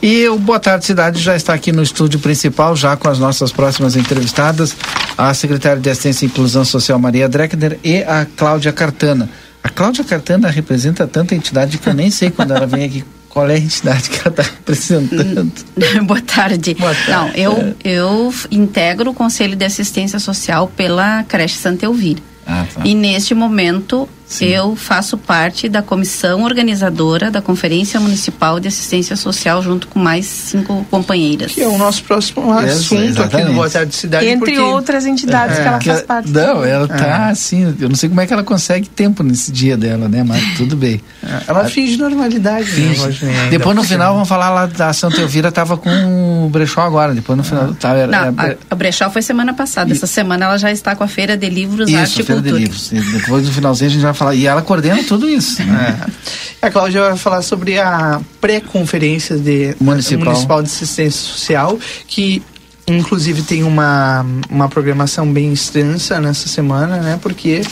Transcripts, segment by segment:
E o Boa Tarde Cidade já está aqui no estúdio principal, já com as nossas próximas entrevistadas, a secretária de Assistência e Inclusão Social Maria Dreckner e a Cláudia Cartana. A Cláudia Cartana representa tanta entidade que eu nem sei quando ela vem aqui qual é a entidade que ela está representando. Boa tarde. Boa tarde. Não, eu, eu integro o Conselho de Assistência Social pela creche Santa Elvira. Ah, tá. E neste momento Sim. eu faço parte da comissão organizadora da Conferência Municipal de Assistência Social junto com mais cinco companheiras. Que é o nosso próximo assunto aqui no Boa Tarde Cidade. Entre porque... outras entidades é, que ela faz parte. Não, ela está é. assim, eu não sei como é que ela consegue tempo nesse dia dela, né? Mas tudo bem. É, ela a... finge normalidade. Né, finge. Né? Depois no final vamos falar lá da Santa Elvira, tava com o Brechó agora, depois no final. Tá, era, não, a, a Brechó foi semana passada, e... essa semana ela já está com a Feira de Livros Isso, Arte e Cultura. De livros. E depois no finalzinho a gente vai falar. E ela coordena tudo isso. Né? É. A Cláudia vai falar sobre a pré-conferência de municipal. municipal de assistência social, que inclusive tem uma, uma programação bem extensa nessa semana, né? Porque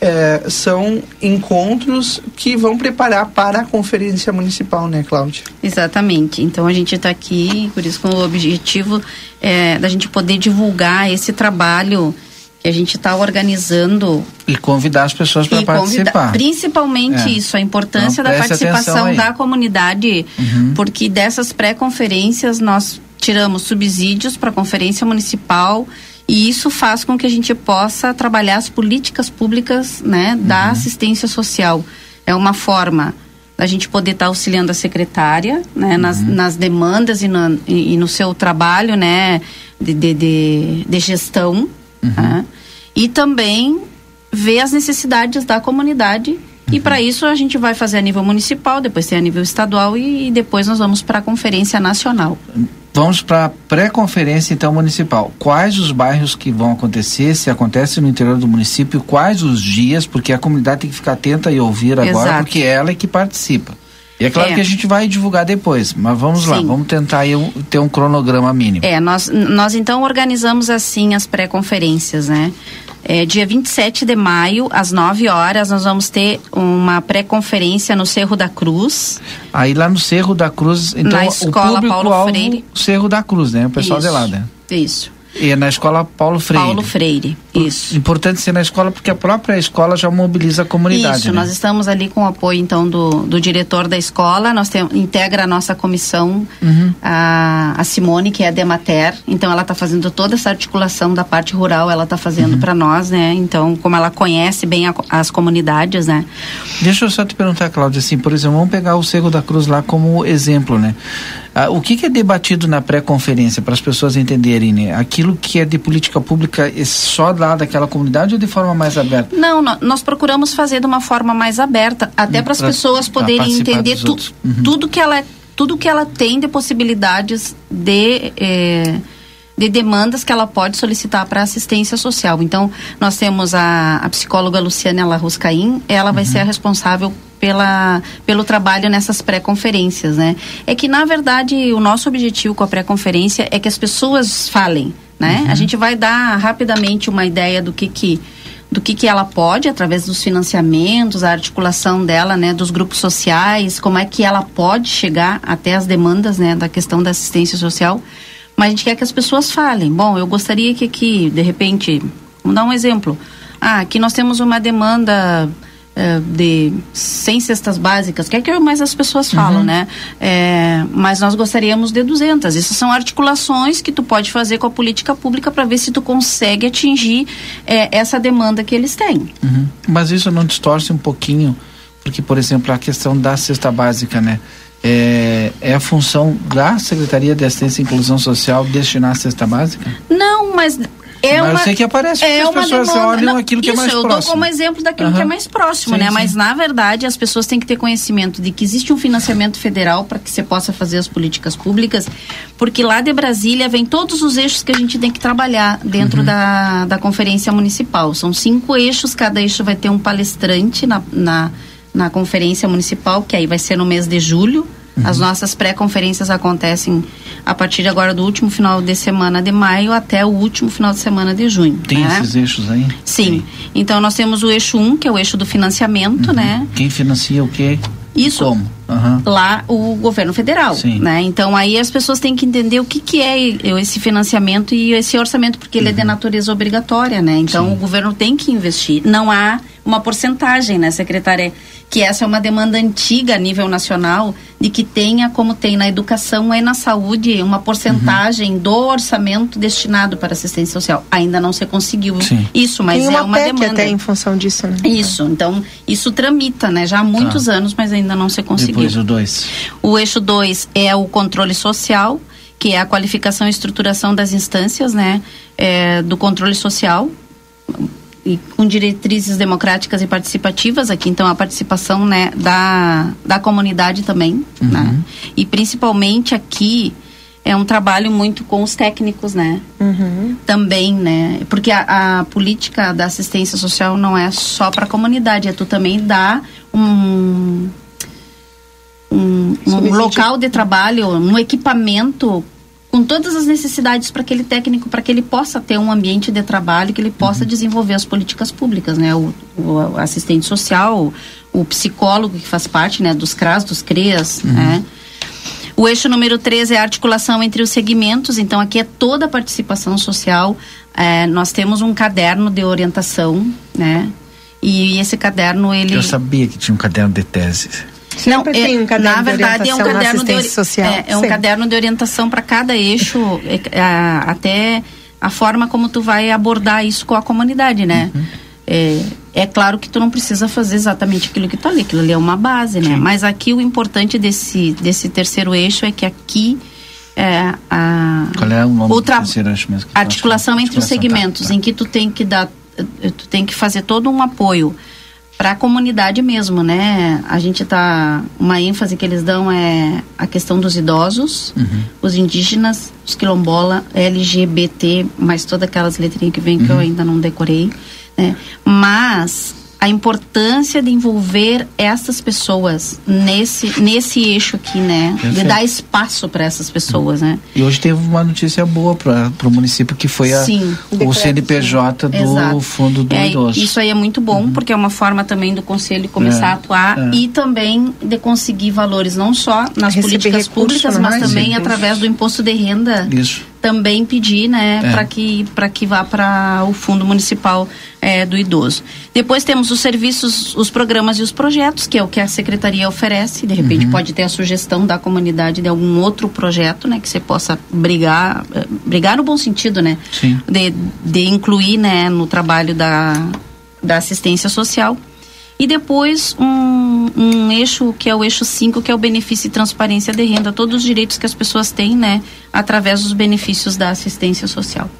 é, são encontros que vão preparar para a conferência municipal, né, Cláudia? Exatamente. Então a gente está aqui, por isso com o objetivo é, da gente poder divulgar esse trabalho que a gente está organizando. E convidar as pessoas para participar. Principalmente é. isso, a importância então, da participação da comunidade, uhum. porque dessas pré-conferências nós tiramos subsídios para a conferência municipal e isso faz com que a gente possa trabalhar as políticas públicas né, da uhum. assistência social. É uma forma da gente poder estar tá auxiliando a secretária né, uhum. nas, nas demandas e, no, e, e no seu trabalho né, de, de, de, de gestão Uhum. Né? E também ver as necessidades da comunidade. Uhum. E para isso a gente vai fazer a nível municipal, depois tem a nível estadual e, e depois nós vamos para a conferência nacional. Vamos para a pré-conferência então municipal. Quais os bairros que vão acontecer? Se acontece no interior do município, quais os dias? Porque a comunidade tem que ficar atenta e ouvir agora, Exato. porque ela é que participa. E é claro é. que a gente vai divulgar depois, mas vamos Sim. lá, vamos tentar aí ter um cronograma mínimo. É, nós, nós então organizamos assim as pré-conferências, né? É, dia 27 de maio, às 9 horas, nós vamos ter uma pré-conferência no Cerro da Cruz. Aí lá no Cerro da Cruz, então Na escola o público Paulo Freire. Cerro da Cruz, né? O pessoal Isso. de lá, né? Isso. E é na escola Paulo Freire. Paulo Freire, isso. Importante ser na escola porque a própria escola já mobiliza a comunidade. Isso, né? nós estamos ali com o apoio então do, do diretor da escola, nós temos, integra a nossa comissão, uhum. a, a Simone, que é a Demater, então ela está fazendo toda essa articulação da parte rural, ela está fazendo uhum. para nós, né? Então, como ela conhece bem a, as comunidades, né? Deixa eu só te perguntar, Cláudia, assim, por exemplo, vamos pegar o Cerro da Cruz lá como exemplo, né? Ah, o que, que, é debatido na pré-conferência para as pessoas entenderem, né? Aquilo que é de política pública é só lá daquela comunidade ou de forma mais aberta? Não, nós procuramos fazer de uma forma mais aberta, até para as pessoas poderem entender tu, uhum. tudo que ela tudo que ela tem de possibilidades de eh, de demandas que ela pode solicitar para assistência social. Então, nós temos a, a psicóloga Luciana Larruscaim, ela vai uhum. ser a responsável pela, pelo trabalho nessas pré-conferências, né? É que, na verdade, o nosso objetivo com a pré-conferência é que as pessoas falem, né? Uhum. A gente vai dar rapidamente uma ideia do que que do que, que ela pode, através dos financiamentos, a articulação dela, né, dos grupos sociais, como é que ela pode chegar até as demandas, né, da questão da assistência social. Mas a gente quer que as pessoas falem. Bom, eu gostaria que aqui, de repente, vamos dar um exemplo. Ah, aqui nós temos uma demanda de 100 cestas básicas, que é que mais as pessoas falam, uhum. né? É, mas nós gostaríamos de 200. Essas são articulações que tu pode fazer com a política pública para ver se tu consegue atingir é, essa demanda que eles têm. Uhum. Mas isso não distorce um pouquinho, porque, por exemplo, a questão da cesta básica, né? É, é, a função da Secretaria de Assistência e Inclusão Social destinar a cesta básica? Não, mas é mas uma, eu sei que aparece é porque as pessoas demanda, olham não, aquilo que é isso, é mais próximo. Isso, eu dou como exemplo daquilo uhum. que é mais próximo, sim, né? Sim. Mas, na verdade, as pessoas têm que ter conhecimento de que existe um financiamento federal para que você possa fazer as políticas públicas, porque lá de Brasília vem todos os eixos que a gente tem que trabalhar dentro uhum. da, da conferência municipal. São cinco eixos, cada eixo vai ter um palestrante na, na, na conferência municipal, que aí vai ser no mês de julho. Uhum. As nossas pré-conferências acontecem a partir agora do último final de semana de maio até o último final de semana de junho. Tem né? esses eixos aí? Sim. Então nós temos o eixo 1, um, que é o eixo do financiamento, uhum. né? Quem financia o quê? Isso. Como? Uhum. Lá o governo federal, Sim. né? Então aí as pessoas têm que entender o que, que é esse financiamento e esse orçamento, porque ele é de uhum. natureza obrigatória, né? Então Sim. o governo tem que investir. Não há uma porcentagem, né, secretária? Que essa é uma demanda antiga a nível nacional de que tenha, como tem na educação e na saúde, uma porcentagem uhum. do orçamento destinado para assistência social. Ainda não se conseguiu Sim. isso, mas uma é uma PEC demanda. até em função disso, né? Isso, então isso tramita, né? Já há muitos tá. anos, mas ainda não se conseguiu. Depois o 2. O eixo 2 é o controle social, que é a qualificação e estruturação das instâncias, né? É, do controle social e com diretrizes democráticas e participativas aqui então a participação né da, da comunidade também uhum. né e principalmente aqui é um trabalho muito com os técnicos né uhum. também né porque a, a, política da assistência social não é só para a comunidade é tu também dá um um, um local de trabalho um equipamento com todas as necessidades para aquele técnico, para que ele possa ter um ambiente de trabalho, que ele possa uhum. desenvolver as políticas públicas, né? O, o, assistente social, o, psicólogo que faz parte, né? Dos CRAS, dos CREAS, uhum. né? O eixo número 13 é a articulação entre os segmentos, então aqui é toda a participação social. É, nós temos um caderno de orientação, né? E esse caderno, ele... Eu sabia que tinha um caderno de teses. Sempre não, tem é, um caderno na verdade é um caderno de social. É, é um caderno de orientação para cada eixo, é, é, até a forma como tu vai abordar isso com a comunidade, né? Uhum. É, é claro que tu não precisa fazer exatamente aquilo que está ali, aquilo ali é uma base, né? Sim. Mas aqui o importante desse, desse terceiro eixo é que aqui é, a Qual é o nome outra, terceiro eixo mesmo? Articulação entre articulação, os segmentos, tá, tá. em que tu tem que dar, tu tem que fazer todo um apoio para a comunidade mesmo, né? A gente tá uma ênfase que eles dão é a questão dos idosos, uhum. os indígenas, os quilombola, LGBT, mais todas aquelas letrinhas que vem uhum. que eu uhum. ainda não decorei, né? Mas a importância de envolver essas pessoas nesse nesse eixo aqui, né? Perfeito. De dar espaço para essas pessoas, né? E hoje teve uma notícia boa para o município que foi a, Sim, o, o CNPJ do Exato. Fundo do é, Idoso. Isso aí é muito bom, uhum. porque é uma forma também do conselho começar é, a atuar é. e também de conseguir valores não só nas Receber políticas públicas, mas também recursos. através do imposto de renda. Isso também pedir, né, é. para que para que vá para o fundo municipal é, do idoso. Depois temos os serviços, os programas e os projetos, que é o que a secretaria oferece. De repente uhum. pode ter a sugestão da comunidade de algum outro projeto, né, que você possa brigar, eh, brigar no bom sentido, né, Sim. De, de incluir, né, no trabalho da da assistência social. E depois um, um eixo que é o eixo 5, que é o benefício e transparência de renda, todos os direitos que as pessoas têm, né, através dos benefícios da assistência social.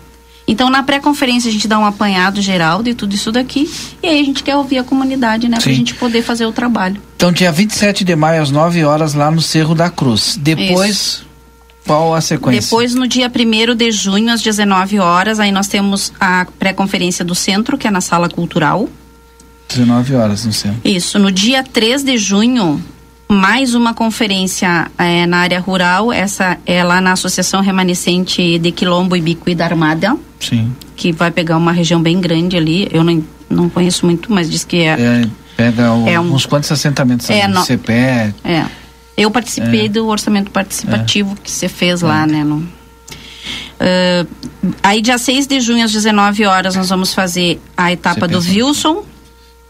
Então, na pré-conferência, a gente dá um apanhado geral de tudo isso daqui. E aí a gente quer ouvir a comunidade, né? Para a gente poder fazer o trabalho. Então, dia 27 de maio, às 9 horas, lá no Cerro da Cruz. Depois. Isso. Qual a sequência? Depois, no dia 1 de junho, às 19 horas, aí nós temos a pré-conferência do centro, que é na sala cultural. 19 horas no centro. Isso. No dia 3 de junho, mais uma conferência é, na área rural, essa é lá na Associação Remanescente de Quilombo, e da Armada. Sim. Que vai pegar uma região bem grande ali. Eu não, não conheço muito, mas diz que é. é pega o, é um, uns quantos assentamentos é, no, CPE. É. Eu participei é. do orçamento participativo que você fez lá, né? No, uh, aí, dia 6 de junho, às 19 horas, nós vamos fazer a etapa do Wilson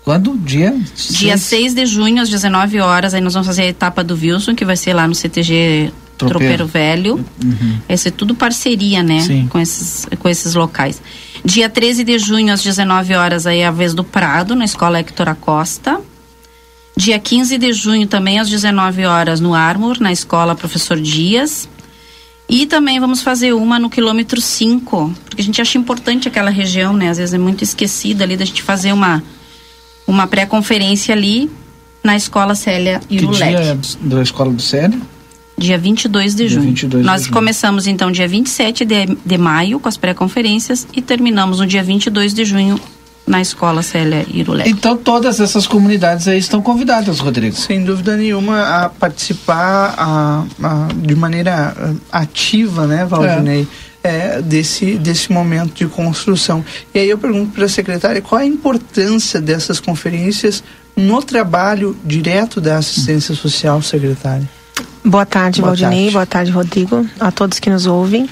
quando? Dia? Dia 6 de junho, às 19 horas, aí nós vamos fazer a etapa do Wilson, que vai ser lá no CTG Tropeiro, Tropeiro Velho. Uhum. Vai ser tudo parceria, né? Sim. Com esses, com esses locais. Dia 13 de junho, às 19 horas, aí é a vez do Prado, na Escola Hector Acosta. Dia 15 de junho, também às 19 horas, no Armor, na Escola Professor Dias. E também vamos fazer uma no quilômetro 5, porque a gente acha importante aquela região, né? Às vezes é muito esquecida ali da gente fazer uma uma pré-conferência ali na Escola Célia e Que dia é da Escola do Célia? Dia 22 de dia junho. 22 Nós de começamos então dia 27 de, de maio com as pré-conferências e terminamos no dia 22 de junho na escola Célia Irulec. Então todas essas comunidades aí estão convidadas, Rodrigo. Sem dúvida nenhuma a participar a, a, de maneira ativa, né, Valdinei? É é, desse, desse momento de construção. E aí eu pergunto para a secretária qual a importância dessas conferências no trabalho direto da assistência social, secretária? Boa tarde, Boa Valdinei. Tarde. Boa tarde, Rodrigo. A todos que nos ouvem.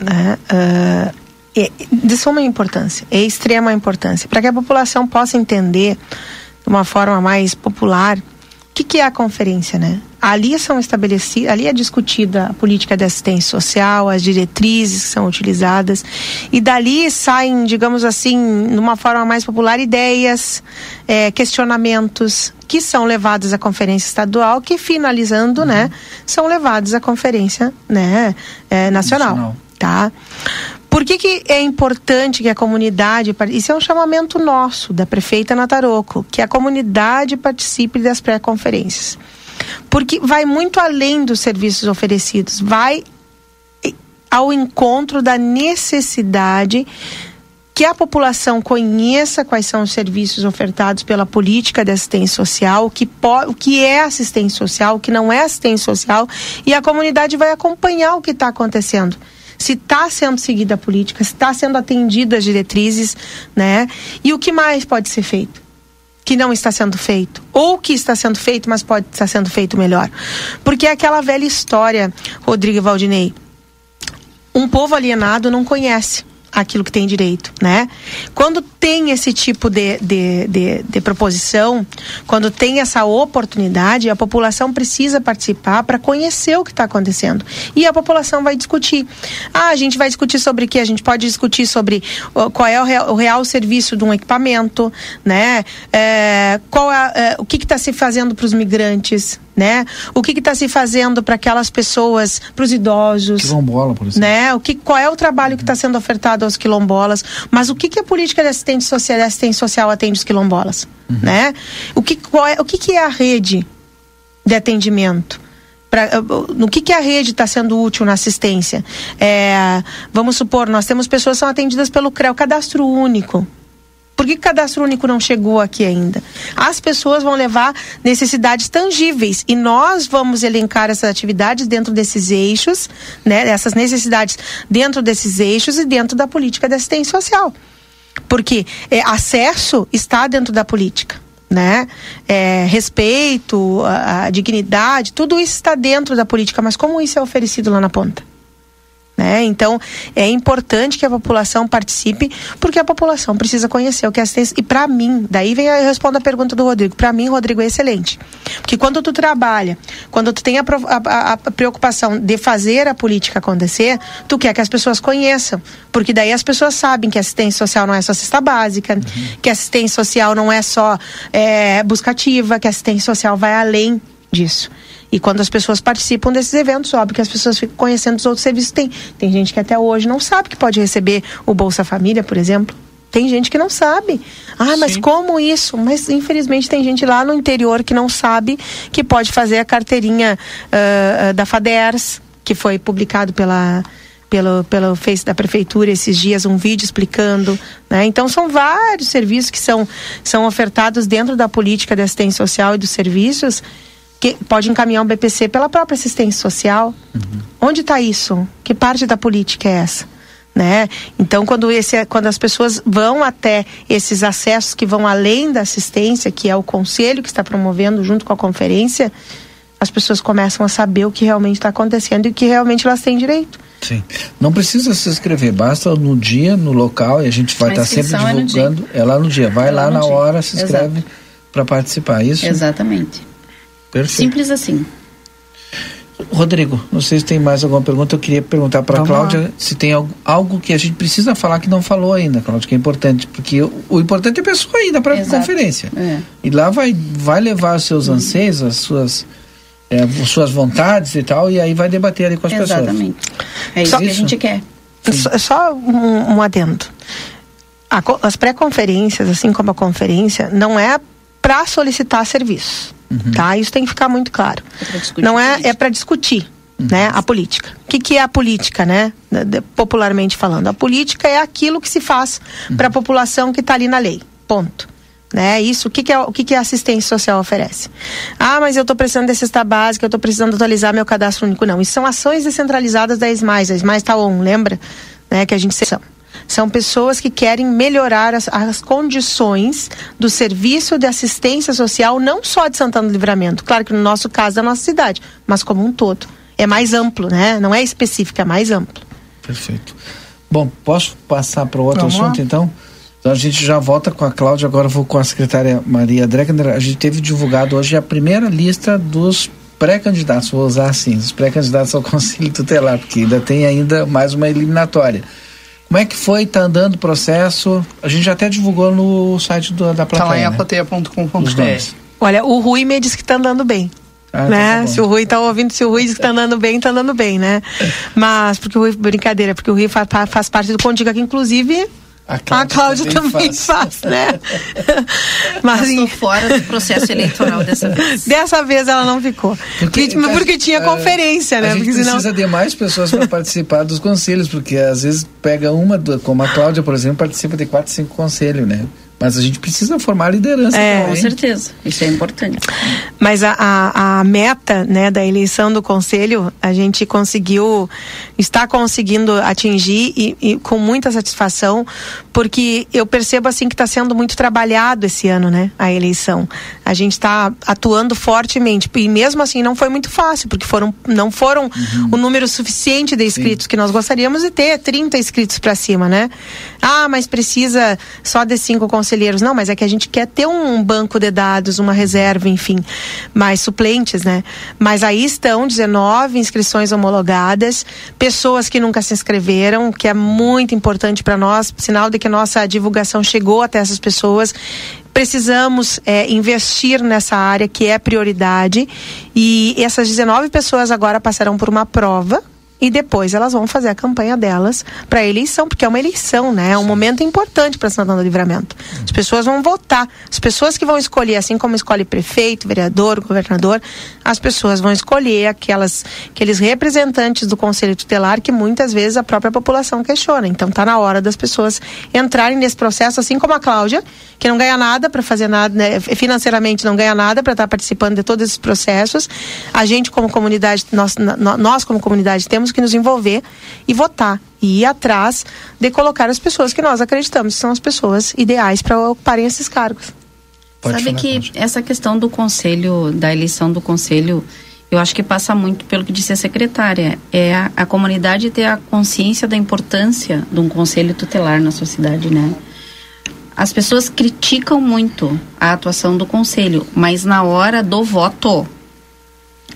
Né? Uh, é de suma importância, é extrema importância, para que a população possa entender de uma forma mais popular o que, que é a conferência, né? Ali são estabelecidas, ali é discutida a política de assistência social, as diretrizes que são utilizadas, e dali saem, digamos assim, numa forma mais popular, ideias, é, questionamentos que são levados à conferência estadual, que finalizando, né, uhum. né, são levados à conferência, né, é, nacional, nacional, tá? Por que, que é importante que a comunidade. Isso é um chamamento nosso, da prefeita Nataroco, que a comunidade participe das pré-conferências. Porque vai muito além dos serviços oferecidos, vai ao encontro da necessidade que a população conheça quais são os serviços ofertados pela política de assistência social, o que, o que é assistência social, o que não é assistência social, e a comunidade vai acompanhar o que está acontecendo se está sendo seguida a política, se está sendo atendida as diretrizes, né? E o que mais pode ser feito? Que não está sendo feito. Ou que está sendo feito, mas pode estar sendo feito melhor. Porque é aquela velha história, Rodrigo Valdinei. Um povo alienado não conhece aquilo que tem direito, né? Quando tem esse tipo de, de, de, de proposição, quando tem essa oportunidade, a população precisa participar para conhecer o que está acontecendo. E a população vai discutir. Ah, a gente vai discutir sobre o que? A gente pode discutir sobre qual é o real, o real serviço de um equipamento, né? É, qual é, é, o que está se fazendo para os migrantes, né? O que está se fazendo para aquelas pessoas, para os idosos, quilombola, por exemplo, né? O que, qual é o trabalho que está sendo ofertado aos quilombolas? Mas o que, que a política de assistente social, de assistência social atende os quilombolas, uhum. né? O que, qual é, o que, que é a rede de atendimento? Pra, no que, que a rede está sendo útil na assistência? É, vamos supor, nós temos pessoas que são atendidas pelo CREO, Cadastro Único. Por que o cadastro único não chegou aqui ainda? As pessoas vão levar necessidades tangíveis e nós vamos elencar essas atividades dentro desses eixos, né? Essas necessidades dentro desses eixos e dentro da política de assistência social. Porque é, acesso está dentro da política. Né? É, respeito, a, a dignidade, tudo isso está dentro da política, mas como isso é oferecido lá na ponta? Né? Então, é importante que a população participe, porque a população precisa conhecer o que é assistência. E para mim, daí vem eu respondo a pergunta do Rodrigo. Para mim, Rodrigo, é excelente. Porque quando tu trabalha, quando tu tem a, a, a, preocupação de fazer a política acontecer, tu quer que as pessoas conheçam. Porque daí as pessoas sabem que assistência social não é só cesta básica, uhum. que assistência social não é só é, buscativa, que assistência social vai além disso. E quando as pessoas participam desses eventos, óbvio que as pessoas ficam conhecendo os outros serviços. Tem, tem gente que até hoje não sabe que pode receber o Bolsa Família, por exemplo. Tem gente que não sabe. Ah, mas Sim. como isso? Mas infelizmente tem gente lá no interior que não sabe que pode fazer a carteirinha uh, da FADERS, que foi publicado pela, pelo, pelo Face da Prefeitura esses dias, um vídeo explicando. Né? Então, são vários serviços que são, são ofertados dentro da política de assistência social e dos serviços que pode encaminhar um BPC pela própria assistência social. Uhum. Onde está isso? Que parte da política é essa? Né? Então, quando, esse, quando as pessoas vão até esses acessos que vão além da assistência, que é o conselho que está promovendo junto com a conferência, as pessoas começam a saber o que realmente está acontecendo e o que realmente elas têm direito. Sim. Não precisa se inscrever, basta no dia, no local, e a gente vai estar tá sempre divulgando. É, é, lá no dia. Vai é lá, lá na dia. hora, se inscreve para participar. É isso? Exatamente. Perfeito. Simples assim. Rodrigo, não sei se tem mais alguma pergunta. Eu queria perguntar para a Cláudia lá. se tem algo, algo, que a gente precisa falar que não falou ainda, Cláudia, que é importante, porque o, o importante é a pessoa ir para a conferência. É. E lá vai, vai levar os seus anseios, as suas, é, as suas vontades e tal, e aí vai debater ali com as Exatamente. pessoas. É isso só, que a gente quer. Só, só um, um adendo. A, as pré-conferências, assim como a conferência, não é para solicitar serviço. Uhum. Tá? Isso tem que ficar muito claro. É Não é, é para discutir. Uhum. Né, a política. O que, que é a política, né? Popularmente falando. A política é aquilo que se faz uhum. para a população que está ali na lei. Ponto. Né? Isso, o que, que, é, o que, que a assistência social oferece? Ah, mas eu estou precisando de cesta básica, eu estou precisando atualizar meu cadastro único. Não, isso são ações descentralizadas da ESMAIS. A ESMAIS está on, lembra? Né? Que a gente são São pessoas que querem melhorar as, as condições do serviço de assistência social, não só de Santana do Livramento, claro que no nosso caso da nossa cidade, mas como um todo. É mais amplo, né? Não é específico, é mais amplo. Perfeito. Bom, posso passar para outro Vamos assunto lá. então? Então a gente já volta com a Cláudia, agora vou com a secretária Maria Dreckner. A gente teve divulgado hoje a primeira lista dos pré-candidatos, vou usar assim, os pré-candidatos ao Conselho Tutelar, porque ainda tem ainda mais uma eliminatória. Como é que foi? Está andando o processo? A gente já até divulgou no site do, da plateia. Está lá em né? aplateia.com.br. Olha, o Rui me disse que está andando bem. Ah, né? Tá se o Rui está ouvindo, se o Rui diz que está andando bem, está andando bem, né? Mas, porque o Rui, brincadeira, porque o Rui faz, faz parte do Contigo aqui, inclusive, a Cláudia, a Cláudia também, também faz. faz. né? Mas estou fora do processo eleitoral dessa vez. Dessa vez ela não ficou. Porque, porque, porque tinha é, conferência, né? A gente porque precisa senão... de mais pessoas para participar dos conselhos, porque às vezes pega uma, como a Cláudia, por exemplo, participa de quatro, cinco conselhos, né? Mas a gente precisa formar liderança é, também. Com certeza, isso é importante. Mas a, a, a, meta né, da eleição do conselho, a gente conseguiu, está conseguindo atingir e, e com muita satisfação, porque eu percebo assim que está sendo muito trabalhado esse ano, né, a eleição. A gente está atuando fortemente e mesmo assim não foi muito fácil, porque foram, não foram uhum. o número suficiente de inscritos Sim. que nós gostaríamos de ter, 30 inscritos para cima, né? Ah, mas precisa só de cinco conselheiros. Não, mas é que a gente quer ter um banco de dados, uma reserva, enfim, mais suplentes, né? Mas aí estão 19 inscrições homologadas, pessoas que nunca se inscreveram, que é muito importante para nós, sinal de que nossa divulgação chegou até essas pessoas precisamos é, investir nessa área que é prioridade e essas 19 pessoas agora passarão por uma prova e depois elas vão fazer a campanha delas para a eleição, porque é uma eleição, né? É um momento importante para Santana do Livramento. As pessoas vão votar. As pessoas que vão escolher, assim como escolhe prefeito, vereador, governador, as pessoas vão escolher aquelas, aqueles representantes do Conselho Tutelar que muitas vezes a própria população questiona. Então está na hora das pessoas entrarem nesse processo, assim como a Cláudia, que não ganha nada para fazer nada, né? financeiramente não ganha nada para estar tá participando de todos esses processos. A gente como comunidade, nós, nós como comunidade temos que nos envolver e votar e ir atrás de colocar as pessoas que nós acreditamos que são as pessoas ideais para ocuparem esses cargos. Pode Sabe que pode. essa questão do conselho, da eleição do conselho, eu acho que passa muito pelo que disse a secretária. É a, a comunidade ter a consciência da importância de um conselho tutelar na sociedade, né? As pessoas criticam muito a atuação do conselho, mas na hora do voto,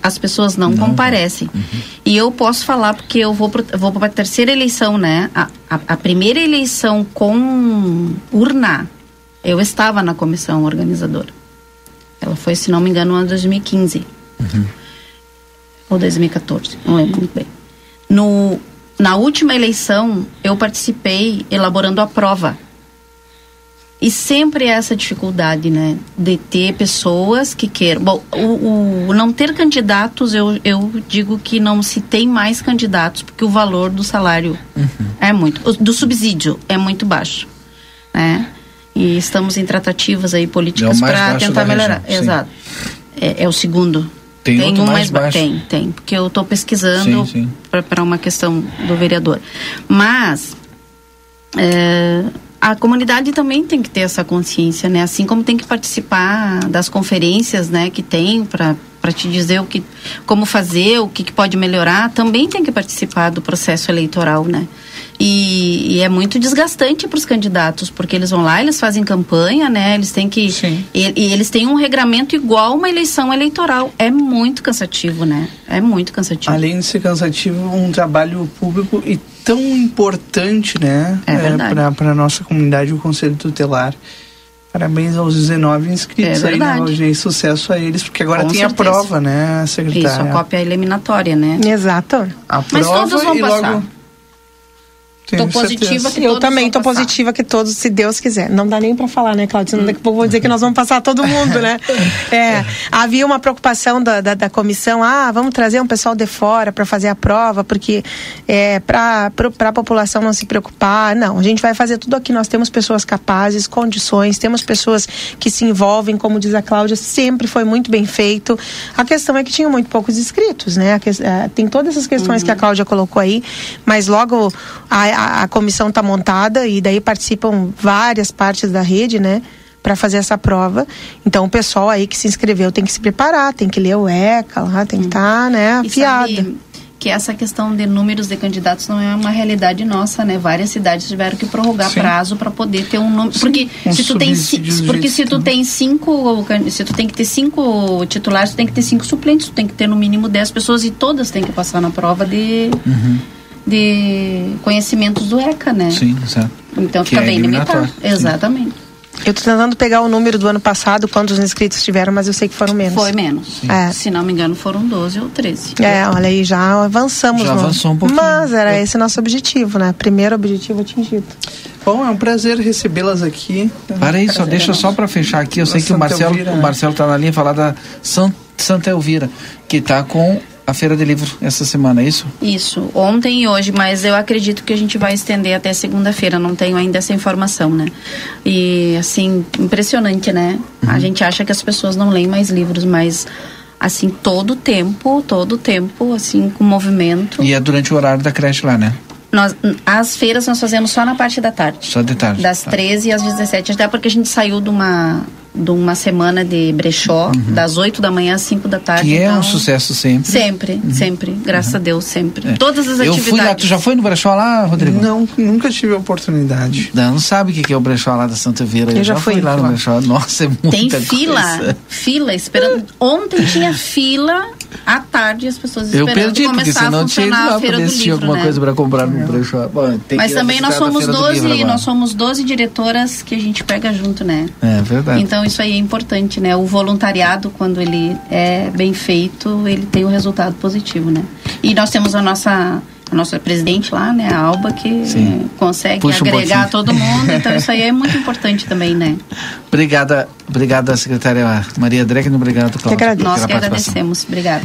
as pessoas não, não. comparecem. Uhum. E eu posso falar porque eu vou para a terceira eleição, né? A, a, a, primeira eleição com urna, eu estava na comissão organizadora. Ela foi, se não me engano, no ano 2015. Uhum. Ou 2014, não lembro muito bem. No, na última eleição, eu participei elaborando a prova e sempre essa dificuldade, né? De ter pessoas que queiram. Bom, o, o, não ter candidatos, eu, eu digo que não se tem mais candidatos, porque o valor do salário uhum. é muito. Do subsídio é muito baixo. Né? E estamos em tratativas aí políticas é para tentar melhorar. Região, Exato. É, é, o segundo. Tem, tem um mais, mais baixo? Tem, tem. Porque eu estou pesquisando para uma questão do vereador. Mas. É, a comunidade também tem que ter essa consciência, né? Assim como tem que participar das conferências, né, que tem para para te dizer o que como fazer, o que, que pode melhorar, também tem que participar do processo eleitoral, né? E, e, é muito desgastante para os candidatos, porque eles vão lá, eles fazem campanha, né? Eles têm que. E, e, eles têm um regramento igual uma eleição eleitoral. É muito cansativo, né? É muito cansativo. Além de ser cansativo, um trabalho público e tão importante, né? É, é para a nossa comunidade, o Conselho Tutelar. Parabéns aos 19 inscritos é aí, né, Hoje, sucesso a eles, porque agora Com tem certeza. a prova, né, secretária? Isso, a cópia eliminatória, né? Exato. A Mas prova todos vão e passar. logo Tô positiva que Eu também tô passar. positiva que todos, se Deus quiser. Não dá nem para falar, né, Cláudia? Senão daqui a pouco vou dizer que nós vamos passar todo mundo, né? É, havia uma preocupação da, da, da, comissão, ah, vamos trazer um pessoal de fora para fazer a prova, porque é, para a população não se preocupar. Não, a gente vai fazer tudo aqui. Nós temos pessoas capazes, condições, temos pessoas que se envolvem, como diz a Cláudia, sempre foi muito bem feito. A questão é que tinha muito poucos inscritos, né? Que, é, tem todas essas questões uhum. que a Cláudia colocou aí, mas logo a, a, a comissão está montada e daí participam várias partes da rede, né? para fazer essa prova. Então o pessoal aí que se inscreveu tem que se preparar, tem que ler o ECA lá, tem que estar, tá, né, afiado que essa questão de números de candidatos não é uma realidade nossa, né? Várias cidades tiveram que prorrogar Sim. prazo para poder ter um número, porque um se tu tem porque se tu tem cinco, se tu tem que ter cinco titulares, tu tem que ter cinco suplentes, tu tem que ter no mínimo dez pessoas e todas têm que passar na prova de uhum. De conhecimentos do ECA, né? Sim, certo. Então que fica é bem limitado. Exatamente. Eu estou tentando pegar o número do ano passado, quantos inscritos tiveram, mas eu sei que foram menos. Foi menos. É. Se não me engano, foram 12 ou 13. É, olha aí, já avançamos. Já no... avançou um pouquinho. Mas era é. esse nosso objetivo, né? Primeiro objetivo atingido. Bom, é um prazer recebê-las aqui. Para aí, só deixa só para fechar aqui. Eu sei que o Marcelo, o Marcelo tá na linha falar da Santa Elvira, que está com a feira de livro essa semana, é isso? Isso, ontem e hoje, mas eu acredito que a gente vai estender até segunda-feira, não tenho ainda essa informação, né? E assim, impressionante, né? Uhum. A gente acha que as pessoas não leem mais livros, mas assim, todo o tempo, todo o tempo, assim, com movimento. E é durante o horário da creche lá, né? Nós, as feiras nós fazemos só na parte da tarde. Só de tarde. Das tá. 13 às 17, até porque a gente saiu de uma de uma semana de brechó, uhum. das 8 da manhã às 5 da tarde. Que então, é um então sucesso sempre. Sempre, uhum. sempre. Graças uhum. a Deus, sempre. É. Todas as eu atividades. Fui lá, tu já foi no brechó lá, Rodrigo? Não, nunca tive a oportunidade. Não, não sabe o que é o brechó lá da Santa Vera. Eu, eu já, já fui lá no brechó. Nossa, é muita Tem fila, coisa. fila, esperando. Ontem tinha fila à tarde as pessoas esperando eu perdi, porque senão tinha ido lá para ver se tinha alguma né? coisa para comprar no brechó. Bom, Mas também nós somos 12, nós somos 12 diretoras que a gente pega junto, né? É verdade. Então isso aí é importante, né? O voluntariado, quando ele é bem feito, ele tem um resultado positivo, né? E nós temos a nossa a nossa presidente lá, né, a Alba, que Sim. consegue Puxa agregar um todo mundo. Então isso aí é muito importante também, né? Obrigada, obrigada, secretária Maria Drecken, obrigado pela, que Nós que agradecemos. Obrigada.